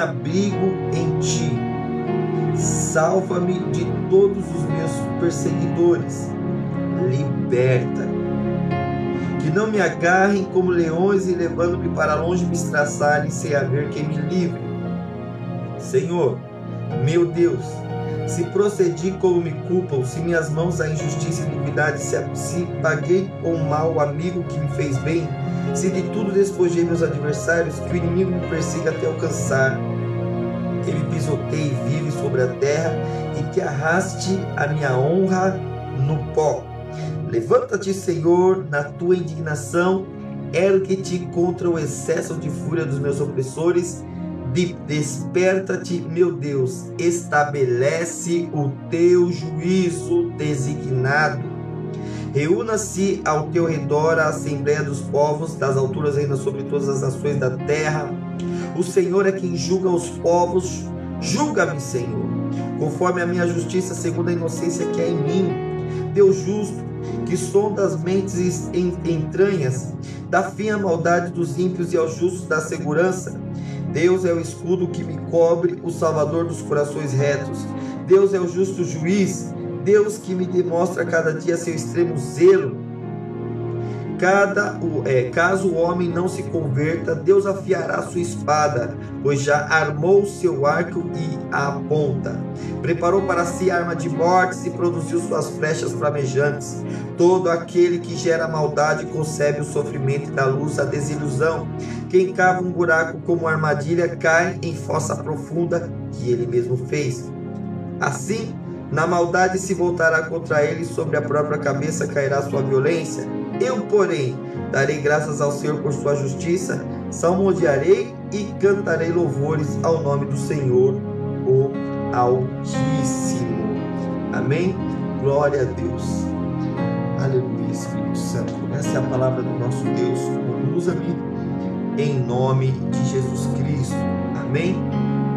Abrigo em ti. Salva-me de todos os meus perseguidores. Liberta-me que não me agarrem como leões e levando-me para longe me estraçarem sem haver quem me livre. Senhor, meu Deus, se procedi como me culpam, se minhas mãos a injustiça e iniquidade, se, se paguei com mal o amigo que me fez bem, se de tudo despojei meus adversários, que o inimigo me persiga até alcançar, que me pisoteie vive sobre a terra e que arraste a minha honra no pó. Levanta-te, Senhor, na tua indignação, ergue-te contra o excesso de fúria dos meus opressores. De, Desperta-te, meu Deus, estabelece o teu juízo designado. Reúna-se ao teu redor a assembleia dos povos, das alturas reina sobre todas as nações da terra. O Senhor é quem julga os povos. Julga-me, Senhor, conforme a minha justiça, segundo a inocência que é em mim. Deus justo, que sonda as mentes e entranhas, dá fim à maldade dos ímpios e aos justos dá segurança. Deus é o escudo que me cobre, o salvador dos corações retos. Deus é o justo juiz, Deus que me demonstra cada dia seu extremo zelo. Cada, é, caso o homem não se converta, Deus afiará sua espada, pois já armou seu arco e a aponta. Preparou para si arma de mortes e produziu suas flechas flamejantes. Todo aquele que gera maldade concebe o sofrimento e luz à desilusão. Quem cava um buraco como armadilha cai em fossa profunda que ele mesmo fez. Assim, na maldade se voltará contra ele, sobre a própria cabeça cairá sua violência. Eu, porém, darei graças ao Senhor por sua justiça, salmodiarei e cantarei louvores ao nome do Senhor, o Altíssimo. Amém? Glória a Deus. Aleluia, Espírito Santo. Essa é a palavra do nosso Deus. Conduza-me em nome de Jesus Cristo. Amém?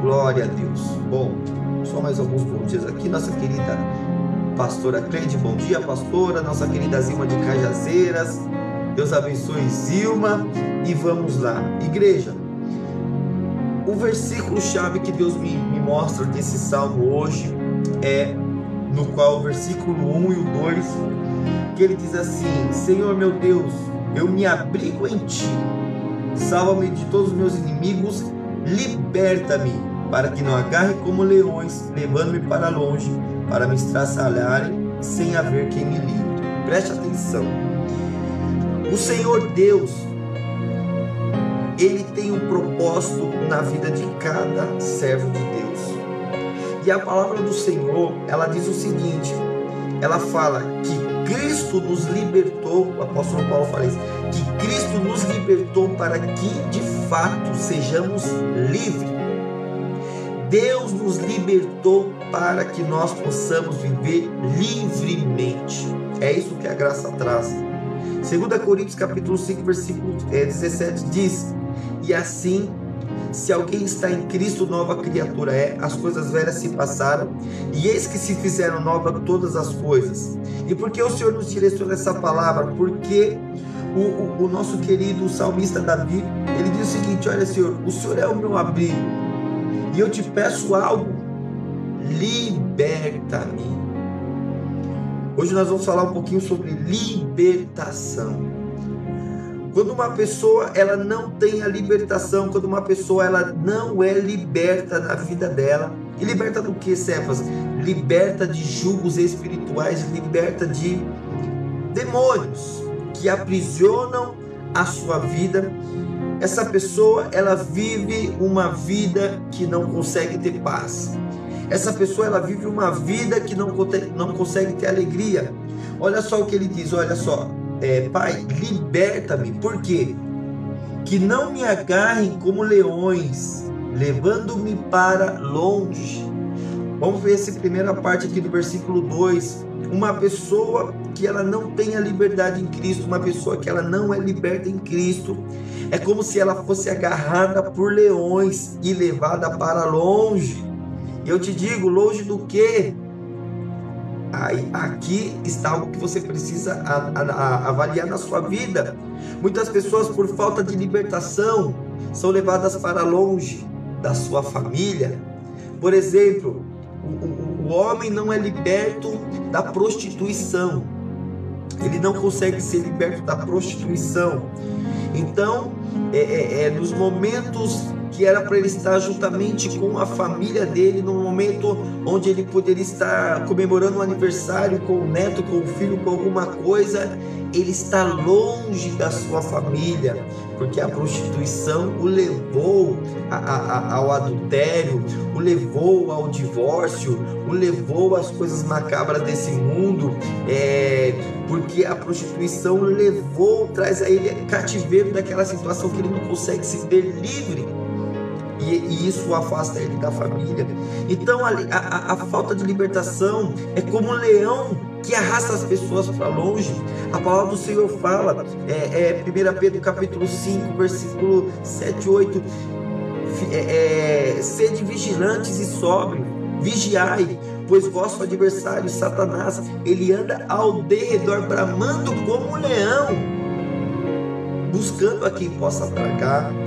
Glória a Deus. Bom, só mais alguns bons dias aqui. Nossa querida pastora Cleide, bom dia, pastora. Nossa querida Zilma de Cajazeiras. Deus abençoe Zilma. E vamos lá. Igreja, o versículo chave que Deus me, me mostra desse salmo hoje é no qual o versículo 1 e o 2, que ele diz assim: Senhor meu Deus, eu me abrigo em ti, salva-me de todos os meus inimigos, liberta-me, para que não agarre como leões, levando-me para longe, para me estraçalharem, sem haver quem me livre. Preste atenção. O Senhor Deus, ele tem um propósito na vida de cada servo de Deus. E a palavra do Senhor, ela diz o seguinte: ela fala que Cristo nos libertou, o apóstolo Paulo fala isso, que Cristo nos libertou para que de fato sejamos livres. Deus nos libertou para que nós possamos viver livremente. É isso que a graça traz. 2 Coríntios capítulo 5, versículo 17 diz: E assim, se alguém está em Cristo, nova criatura é, as coisas velhas se passaram, e eis que se fizeram nova todas as coisas. E por que o Senhor nos direciona essa palavra? Porque o, o, o nosso querido salmista Davi, ele diz o seguinte: Olha, Senhor, o Senhor é o meu abrigo, e eu te peço algo, liberta-me. Hoje nós vamos falar um pouquinho sobre libertação. Quando uma pessoa ela não tem a libertação, quando uma pessoa ela não é liberta na vida dela, e liberta do que, Cefas? Liberta de julgos espirituais, liberta de demônios que aprisionam a sua vida. Essa pessoa ela vive uma vida que não consegue ter paz. Essa pessoa ela vive uma vida que não, não consegue ter alegria. Olha só o que ele diz, olha só é, Pai, liberta-me, por quê? Que não me agarrem como leões, levando-me para longe. Vamos ver essa primeira parte aqui do versículo 2. Uma pessoa que ela não tem a liberdade em Cristo, uma pessoa que ela não é liberta em Cristo, é como se ela fosse agarrada por leões e levada para longe. Eu te digo, longe do que? Aí, aqui está algo que você precisa a, a, a avaliar na sua vida. Muitas pessoas, por falta de libertação, são levadas para longe da sua família. Por exemplo, o, o, o homem não é liberto da prostituição. Ele não consegue ser liberto da prostituição. Então, é, é, é nos momentos que era para ele estar juntamente com a família dele, no momento onde ele poderia estar comemorando um aniversário com o neto, com o filho, com alguma coisa, ele está longe da sua família, porque a prostituição o levou a, a, ao adultério, o levou ao divórcio, o levou às coisas macabras desse mundo, é, porque a prostituição levou, traz a ele cativeiro daquela situação que ele não consegue se ver livre e, e isso afasta ele da família. Então a, a, a falta de libertação é como um leão que arrasta as pessoas para longe. A palavra do Senhor fala, é, é 1 Pedro capítulo 5, versículo 7 8, é, é, sede vigilantes e sóbrios, vigiai, pois vosso adversário, Satanás, ele anda ao derredor, bramando como um leão, buscando a quem possa atacar.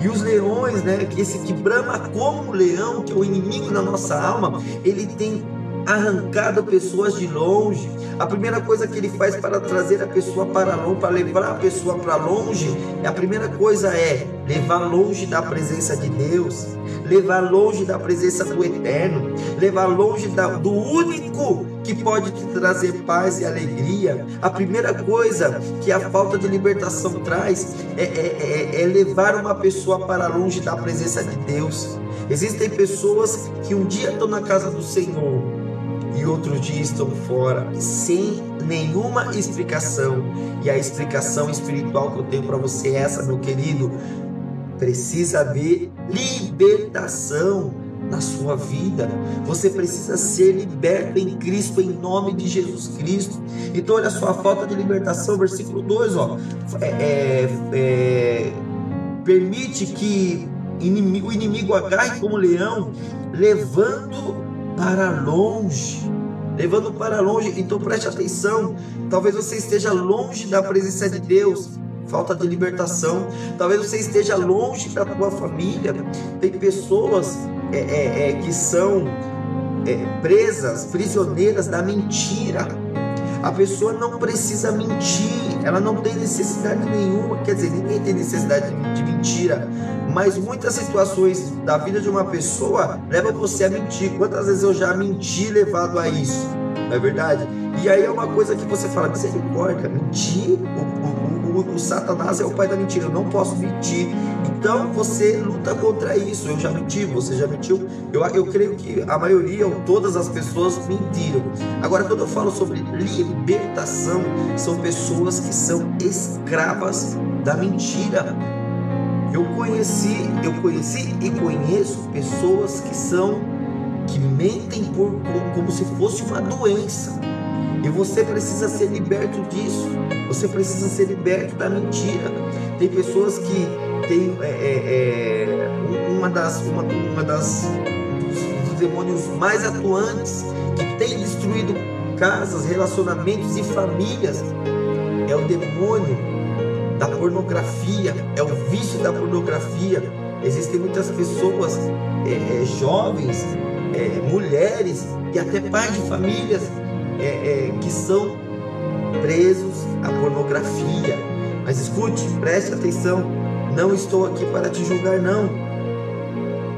E os leões, né, esse que brama como leão, que é o inimigo da nossa alma, ele tem arrancado pessoas de longe. A primeira coisa que ele faz para trazer a pessoa para longe, para levar a pessoa para longe, a primeira coisa é levar longe da presença de Deus, levar longe da presença do Eterno, levar longe da, do único que pode te trazer paz e alegria. A primeira coisa que a falta de libertação traz é, é, é, é levar uma pessoa para longe da presença de Deus. Existem pessoas que um dia estão na casa do Senhor e outro dia estão fora, sem nenhuma explicação. E a explicação espiritual que eu tenho para você é essa, meu querido. Precisa haver libertação na sua vida. Você precisa ser liberto em Cristo, em nome de Jesus Cristo. Então, olha só, a falta de libertação, versículo 2, ó, é, é, é, permite que inimigo, o inimigo agarre como leão, levando para longe. Levando para longe, então preste atenção. Talvez você esteja longe da presença de Deus, falta de libertação. Talvez você esteja longe da tua família. Tem pessoas é, é, é, que são é, presas, prisioneiras da mentira. A pessoa não precisa mentir, ela não tem necessidade nenhuma. Quer dizer, ninguém tem necessidade de mentira, mas muitas situações da vida de uma pessoa levam você a mentir. Quantas vezes eu já menti levado a isso? Não é verdade? E aí é uma coisa que você fala, misericórdia, mentir, o, o, o, Satanás é o pai da mentira, eu não posso mentir. Então você luta contra isso. Eu já menti, você já mentiu. Eu, eu creio que a maioria ou todas as pessoas mentiram. Agora, quando eu falo sobre libertação, são pessoas que são escravas da mentira. Eu conheci, eu conheci e conheço pessoas que são que mentem por como se fosse uma doença. E você precisa ser liberto disso. Você precisa ser liberto da mentira. Tem pessoas que tem é, é, é uma das, uma, uma das dos, dos demônios mais atuantes que tem destruído casas, relacionamentos e famílias é o demônio da pornografia, é o vício da pornografia. Existem muitas pessoas, é, é, jovens, é, mulheres e até pais de famílias é, que são presos à pornografia Mas escute, preste atenção. Não estou aqui para te julgar, não.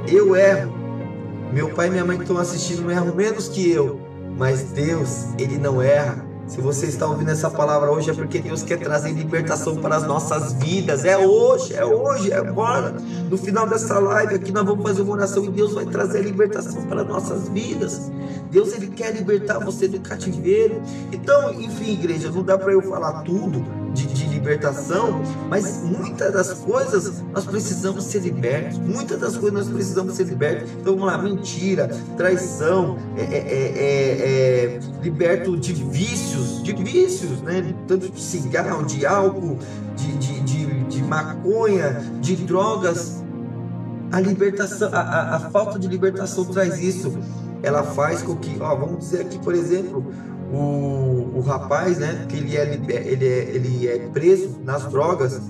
Eu erro. Meu pai e minha mãe que estão assistindo erram menos que eu. Mas Deus, Ele não erra. Se você está ouvindo essa palavra hoje é porque Deus quer trazer libertação para as nossas vidas. É hoje, é hoje, é agora. No final dessa live aqui nós vamos fazer uma oração e Deus vai trazer libertação para as nossas vidas. Deus ele quer libertar você do cativeiro. Então, enfim, igreja, não dá para eu falar tudo de, de libertação, mas muitas das coisas nós precisamos ser libertos. Muitas das coisas nós precisamos ser libertos. Então vamos lá, mentira, traição, é, é, é, liberto de vícios, de vícios, né? Tanto de cigarro, de álcool, de, de, de, de maconha, de drogas. A libertação, a, a, a falta de libertação traz isso. Ela faz com que, ó, vamos dizer aqui, por exemplo, o, o rapaz, né, que ele é, ele, é, ele é preso nas drogas,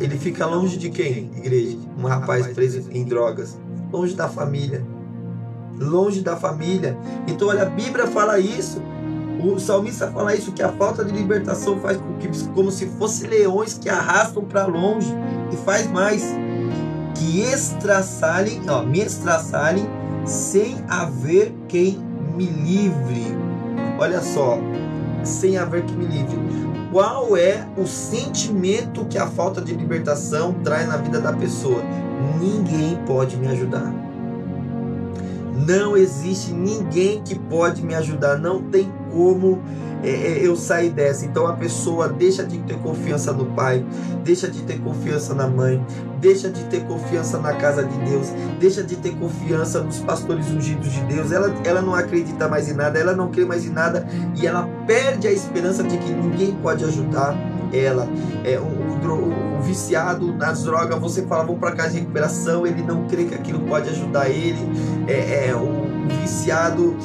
ele fica longe de quem, igreja? Um rapaz preso em drogas, longe da família, longe da família. Então, olha, a Bíblia fala isso. O salmista fala isso que a falta de libertação faz com que, como se fossem leões que arrastam para longe e faz mais que estraçalhem, ó, me estraçalhem sem haver quem me livre. Olha só, sem haver que me livre. Qual é o sentimento que a falta de libertação traz na vida da pessoa? Ninguém pode me ajudar. Não existe ninguém que pode me ajudar. Não tem como eu sair dessa. Então a pessoa deixa de ter confiança no pai, deixa de ter confiança na mãe, deixa de ter confiança na casa de Deus, deixa de ter confiança nos pastores ungidos de Deus. Ela, ela não acredita mais em nada, ela não crê mais em nada e ela perde a esperança de que ninguém pode ajudar ela. É, o, viciado nas drogas, você fala, vamos para casa de recuperação, ele não crê que aquilo pode ajudar ele. É, é o viciado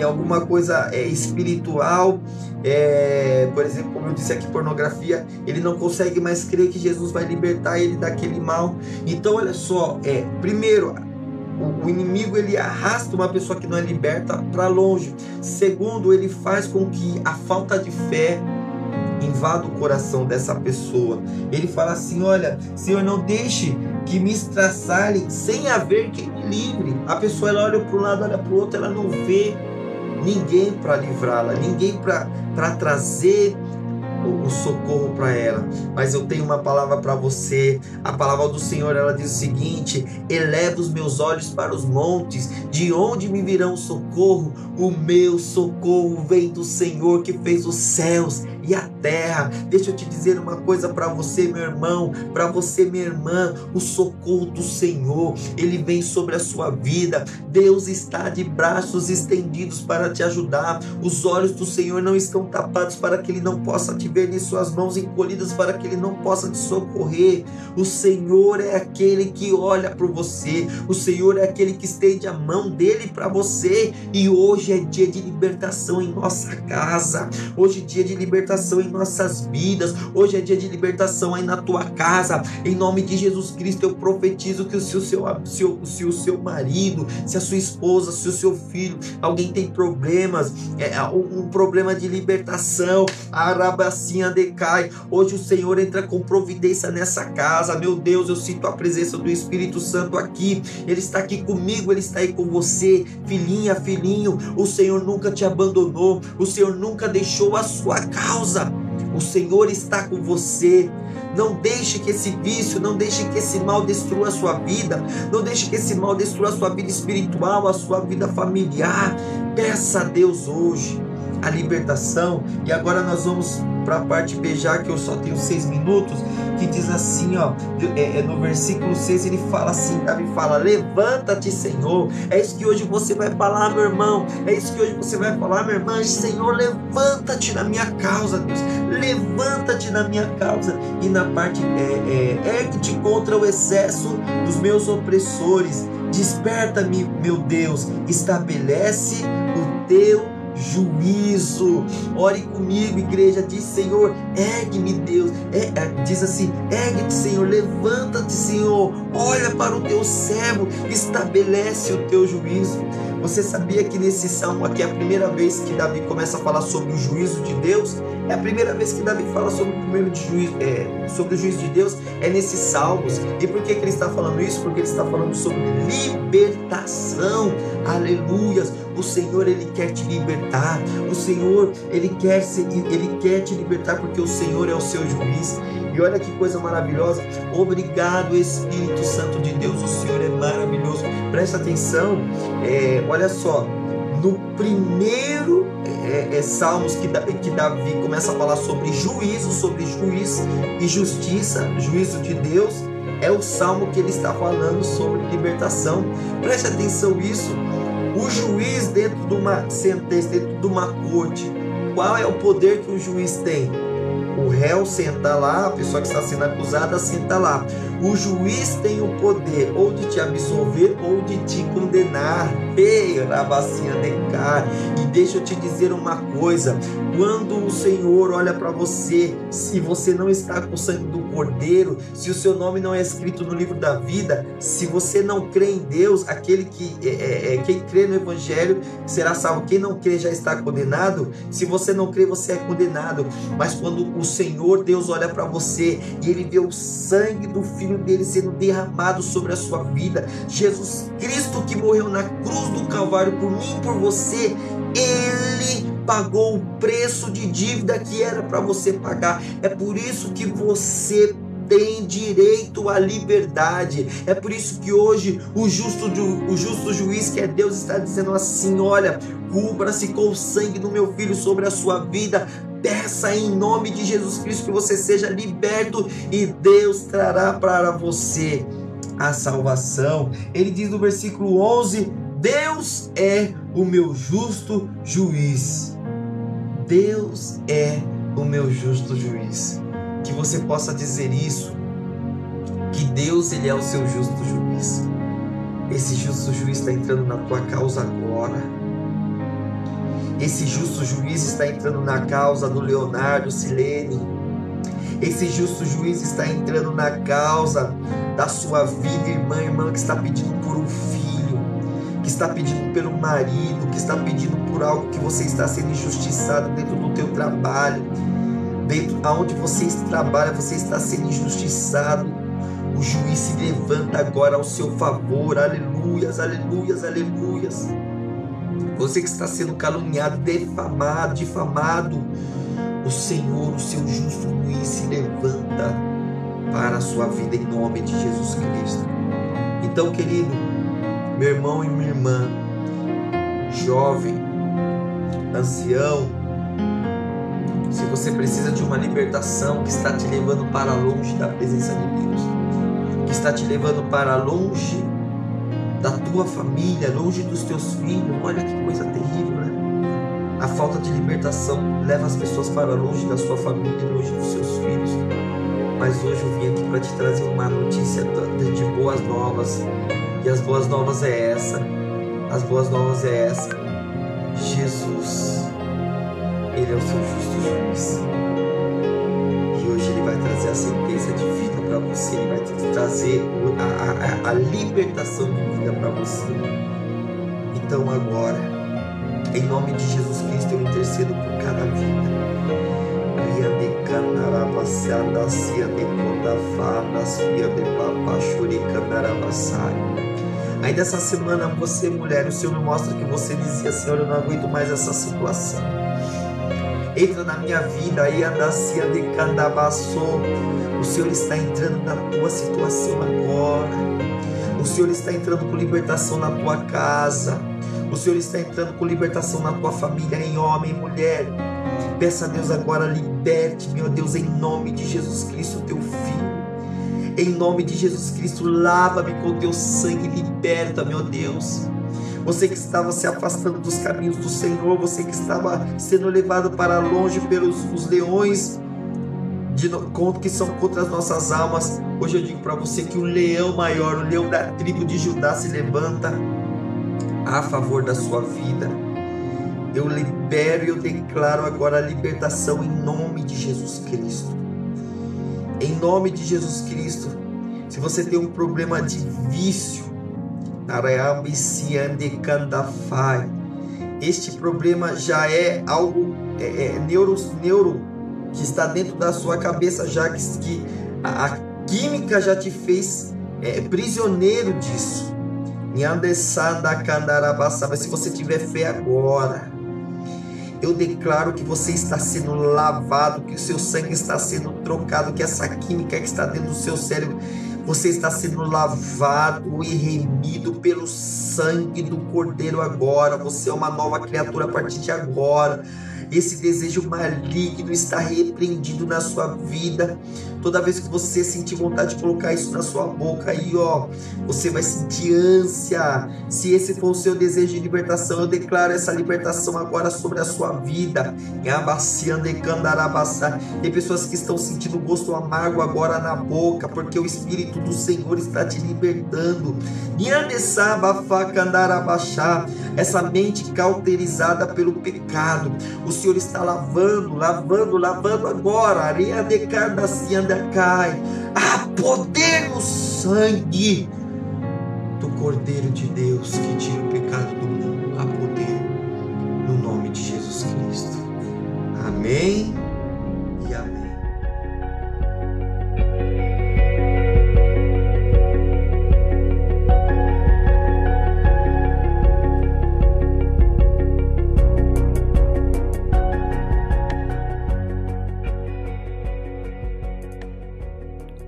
em alguma coisa é, espiritual, é, por exemplo, como eu disse aqui, pornografia, ele não consegue mais crer que Jesus vai libertar ele daquele mal. Então, olha só, é, primeiro, o, inimigo ele arrasta uma pessoa que não é liberta para longe. Segundo, ele faz com que a falta de fé invada o coração dessa pessoa. Ele fala assim: Olha, Senhor, não deixe que me estraçalhem sem haver quem me livre. A pessoa ela olha para um lado, olha para o outro, ela não vê ninguém para livrá-la, ninguém para trazer o socorro para ela. Mas eu tenho uma palavra para você. A palavra do Senhor ela diz o seguinte: eleva os meus olhos para os montes, de onde me virão socorro? O meu socorro vem do Senhor que fez os céus e a terra. Deixa eu te dizer uma coisa para você, meu irmão, para você, minha irmã, o socorro do Senhor, ele vem sobre a sua vida. Deus está de braços estendidos para te ajudar. Os olhos do Senhor não estão tapados para que ele não possa te ver, nem suas mãos encolhidas para que ele não possa te socorrer. O Senhor é aquele que olha para você. O Senhor é aquele que estende a mão dele para você. E hoje é dia de libertação em nossa casa. Hoje é dia de libertação libertação em nossas vidas. Hoje é dia de libertação aí na tua casa. Em nome de Jesus Cristo, eu profetizo que se o seu, se o, se o seu marido, se a sua esposa, se o seu filho, alguém tem problemas, é, é um, um problema de libertação, a arabacinha decai. Hoje o Senhor entra com providência nessa casa. Meu Deus, eu sinto a presença do Espírito Santo aqui. Ele está aqui comigo, ele está aí com você, filhinha, filhinho. O Senhor nunca te abandonou, o Senhor nunca deixou a sua causa causa. O Senhor está com você. Não deixe que esse vício, não deixe que esse mal destrua a sua vida. Não deixe que esse mal destrua a sua vida espiritual, a sua vida familiar. Peça a Deus hoje a libertação. E agora nós vamos para a parte B, já que eu só tenho seis minutos, que diz assim, ó, é, é, no versículo 6 ele fala assim, Davi fala, levanta-te Senhor, é isso que hoje você vai falar meu irmão, é isso que hoje você vai falar minha irmã, Senhor levanta-te na minha causa Deus, levanta-te na minha causa, e na parte é, é, ergue-te contra o excesso dos meus opressores, desperta-me meu Deus, estabelece o teu juízo. Ore comigo, igreja. Diz, Senhor, ergue-me, Deus. É, é, diz assim: ergue-te, Senhor. Levanta-te, Senhor. Olha para o teu servo. Estabelece o teu juízo. Você sabia que nesse salmo aqui é a primeira vez que Davi começa a falar sobre o juízo de Deus? É a primeira vez que Davi fala sobre o primeiro juízo, é, sobre o juízo de Deus, é nesses salmos. E por que, que ele está falando isso? Porque ele está falando sobre libertação. Aleluias. O Senhor ele quer te libertar. O Senhor ele quer ele quer te libertar porque o Senhor é o seu juiz. E olha que coisa maravilhosa. Obrigado, Espírito Santo de Deus. O Senhor é maravilhoso. Presta atenção. É, olha só. No primeiro é, é, Salmos que, que Davi começa a falar sobre juízo, sobre juiz e justiça, juízo de Deus, é o salmo que ele está falando sobre libertação. Preste atenção nisso. O juiz dentro de uma sentença, dentro de uma corte, qual é o poder que o juiz tem? O réu senta lá, a pessoa que está sendo acusada senta lá. O juiz tem o poder ou de te absolver ou de te condenar. Ei, rabacinha de cá. E deixa eu te dizer uma coisa: quando o Senhor olha para você, se você não está com o sangue do Cordeiro, se o seu nome não é escrito no livro da vida, se você não crê em Deus, aquele que é, é, é quem crê no Evangelho será salvo. Quem não crê já está condenado. Se você não crê, você é condenado. Mas quando o Senhor Deus olha para você e ele vê o sangue do Filho dele sendo derramado sobre a sua vida, Jesus Cristo que morreu na cruz do Calvário por mim e por você, ele pagou o preço de dívida que era para você pagar. É por isso que você tem direito à liberdade. É por isso que hoje o justo, o justo juiz, que é Deus, está dizendo assim: olha, cubra-se com o sangue do meu filho sobre a sua vida. Peça em nome de Jesus Cristo que você seja liberto e Deus trará para você a salvação. Ele diz no versículo 11: Deus é o meu justo juiz. Deus é o meu justo juiz. Que você possa dizer isso, que Deus ele é o seu justo juiz. Esse justo juiz está entrando na tua causa agora. Esse justo juiz está entrando na causa do Leonardo Silene. Esse justo juiz está entrando na causa da sua vida, irmã, irmã que está pedindo por um filho que está pedindo pelo marido, que está pedindo por algo que você está sendo injustiçado dentro do teu trabalho, dentro aonde você trabalha, você está sendo injustiçado. O juiz se levanta agora ao seu favor. Aleluias, aleluias, aleluias. Você que está sendo caluniado, defamado, difamado, o Senhor, o seu justo juiz se levanta para a sua vida em nome de Jesus Cristo. Então, querido, meu irmão e minha irmã, jovem, ancião, se você precisa de uma libertação que está te levando para longe da presença de Deus, que está te levando para longe da tua família, longe dos teus filhos, olha que coisa terrível, né? A falta de libertação leva as pessoas para longe da sua família, longe dos seus filhos. Mas hoje eu vim aqui para te trazer uma notícia de boas novas, e as boas novas é essa. As boas novas é essa. Jesus, Ele é o seu justo juiz. E hoje Ele vai trazer a sentença de para você. Ele vai trazer a, a, a libertação de vida para você. Então agora, em nome de Jesus Cristo, eu intercedo por cada vida. Ainda essa semana, você, mulher, o Senhor me mostra que você dizia: Senhor, eu não aguento mais essa situação. Entra na minha vida, aí andacia de candabaçô. O Senhor está entrando na tua situação agora. O Senhor está entrando com libertação na tua casa. O Senhor está entrando com libertação na tua família, em homem e mulher. Peça a Deus agora, liberte, meu Deus, em nome de Jesus Cristo, teu filho. Em nome de Jesus Cristo, lava-me com teu sangue, liberta, meu Deus. Você que estava se afastando dos caminhos do Senhor, você que estava sendo levado para longe pelos os leões de, que são contra as nossas almas. Hoje eu digo para você que o leão maior, o leão da tribo de Judá se levanta a favor da sua vida. Eu libero e eu declaro agora a libertação em nome de Jesus Cristo. Em nome de Jesus Cristo. Se você tem um problema de vício, este problema já é algo é, é, neuro, neuro, que está dentro da sua cabeça já que, que a, a química já te fez é, prisioneiro disso. Se você tiver fé agora, eu declaro que você está sendo lavado, que o seu sangue está sendo trocado, que essa química que está dentro do seu cérebro, você está sendo lavado e remido pelo sangue do Cordeiro agora. Você é uma nova criatura a partir de agora. Esse desejo maligno está repreendido na sua vida. Toda vez que você sentir vontade de colocar isso na sua boca aí, ó, você vai sentir ânsia. Se esse for o seu desejo de libertação, eu declaro essa libertação agora sobre a sua vida. Tem pessoas que estão sentindo gosto amargo agora na boca, porque o Espírito do Senhor está te libertando. Essa mente cauterizada pelo pecado. O Senhor está lavando, lavando, lavando agora. Areia de cada cai. Há poder no sangue do Cordeiro de Deus que tira o pecado do mundo. Há poder no nome de Jesus Cristo. Amém